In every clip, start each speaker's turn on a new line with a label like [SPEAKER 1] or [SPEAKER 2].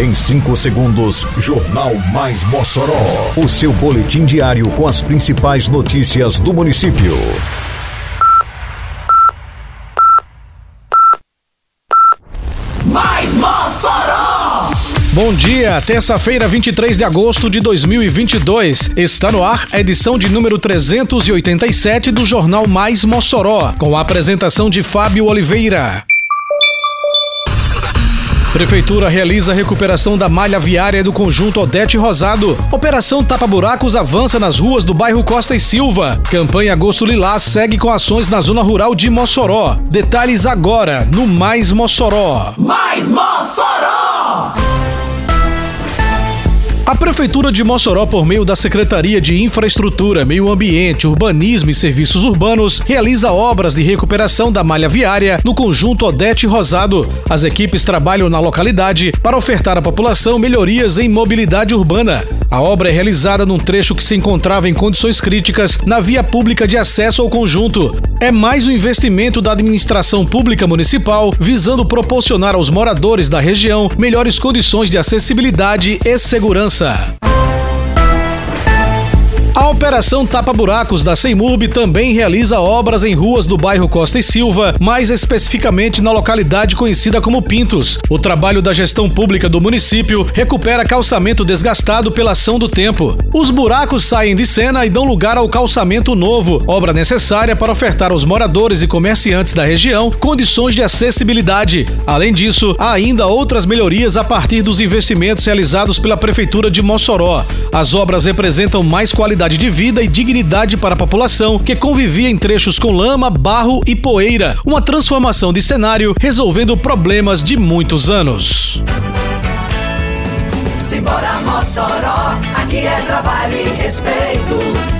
[SPEAKER 1] Em 5 segundos, Jornal Mais Mossoró. O seu boletim diário com as principais notícias do município.
[SPEAKER 2] Mais Mossoró!
[SPEAKER 3] Bom dia, terça-feira, 23 de agosto de 2022. Está no ar a edição de número 387 do Jornal Mais Mossoró, com a apresentação de Fábio Oliveira. Prefeitura realiza a recuperação da malha viária do conjunto Odete Rosado. Operação Tapa Buracos avança nas ruas do bairro Costa e Silva. Campanha Agosto Lilás segue com ações na zona rural de Mossoró. Detalhes agora no Mais Mossoró.
[SPEAKER 2] Mais Mossoró!
[SPEAKER 3] A Prefeitura de Mossoró, por meio da Secretaria de Infraestrutura, Meio Ambiente, Urbanismo e Serviços Urbanos, realiza obras de recuperação da malha viária no conjunto Odete Rosado. As equipes trabalham na localidade para ofertar à população melhorias em mobilidade urbana. A obra é realizada num trecho que se encontrava em condições críticas na via pública de acesso ao conjunto. É mais um investimento da administração pública municipal visando proporcionar aos moradores da região melhores condições de acessibilidade e segurança. Conversa. A Operação Tapa Buracos da Seimurb também realiza obras em ruas do bairro Costa e Silva, mais especificamente na localidade conhecida como Pintos. O trabalho da gestão pública do município recupera calçamento desgastado pela ação do tempo. Os buracos saem de cena e dão lugar ao calçamento novo, obra necessária para ofertar aos moradores e comerciantes da região condições de acessibilidade. Além disso, há ainda outras melhorias a partir dos investimentos realizados pela Prefeitura de Mossoró. As obras representam mais qualidade de vida e dignidade para a população que convivia em trechos com lama, barro e poeira. Uma transformação de cenário resolvendo problemas de muitos anos.
[SPEAKER 2] Simbora Mossoró, aqui é trabalho e respeito.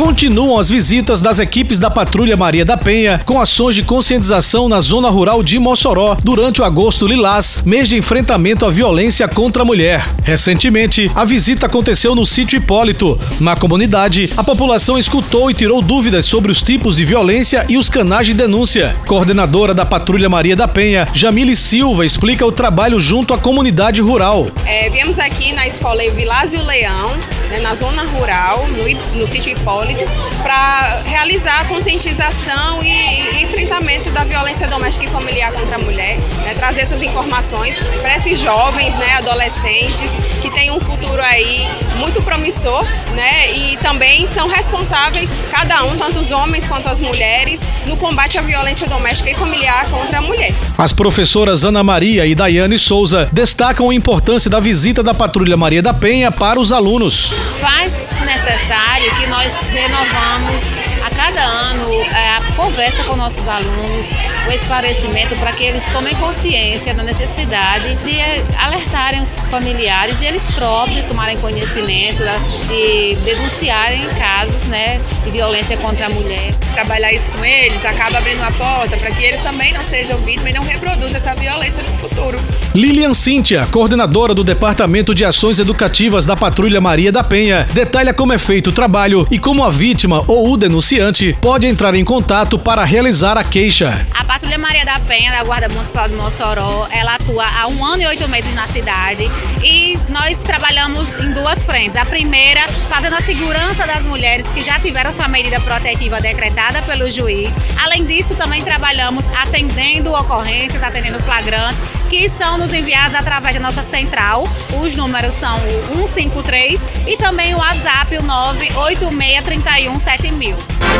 [SPEAKER 3] Continuam as visitas das equipes da Patrulha Maria da Penha com ações de conscientização na zona rural de Mossoró durante o agosto lilás, mês de enfrentamento à violência contra a mulher. Recentemente, a visita aconteceu no sítio Hipólito. Na comunidade, a população escutou e tirou dúvidas sobre os tipos de violência e os canais de denúncia. Coordenadora da Patrulha Maria da Penha, Jamile Silva, explica o trabalho junto à comunidade rural.
[SPEAKER 4] É, viemos aqui na escola Evilásio Leão, né, na zona rural, no, no sítio Hipólito, para realizar a conscientização e, e, enfrentamento da violência doméstica e familiar contra a mulher, né, trazer essas informações para esses jovens, né, adolescentes que têm um futuro aí muito promissor, né, e também são responsáveis cada um, tanto os homens quanto as mulheres, no combate à violência doméstica e familiar contra a mulher.
[SPEAKER 3] As professoras Ana Maria e Daiane Souza destacam a importância da visita da Patrulha Maria da Penha para os alunos.
[SPEAKER 5] Faz necessário que nós renovamos cada ano é, a conversa com nossos alunos, o esclarecimento para que eles tomem consciência da necessidade de alertarem os familiares e eles próprios tomarem conhecimento de denunciarem casos né, de violência contra a mulher.
[SPEAKER 4] Trabalhar isso com eles acaba abrindo a porta para que eles também não sejam vítimas e não reproduzam essa violência no futuro.
[SPEAKER 3] Lilian Cíntia, coordenadora do Departamento de Ações Educativas da Patrulha Maria da Penha, detalha como é feito o trabalho e como a vítima ou o denunciante pode entrar em contato para realizar a queixa.
[SPEAKER 5] A Patrulha Maria da Penha, da Guarda Municipal de Mossoró, ela atua há um ano e oito meses na cidade e nós trabalhamos em duas frentes. A primeira, fazendo a segurança das mulheres que já tiveram sua medida protetiva decretada pelo juiz. Além disso, também trabalhamos atendendo ocorrências, atendendo flagrantes, que são nos enviados através da nossa central. Os números são o 153 e também o WhatsApp, o 986317000.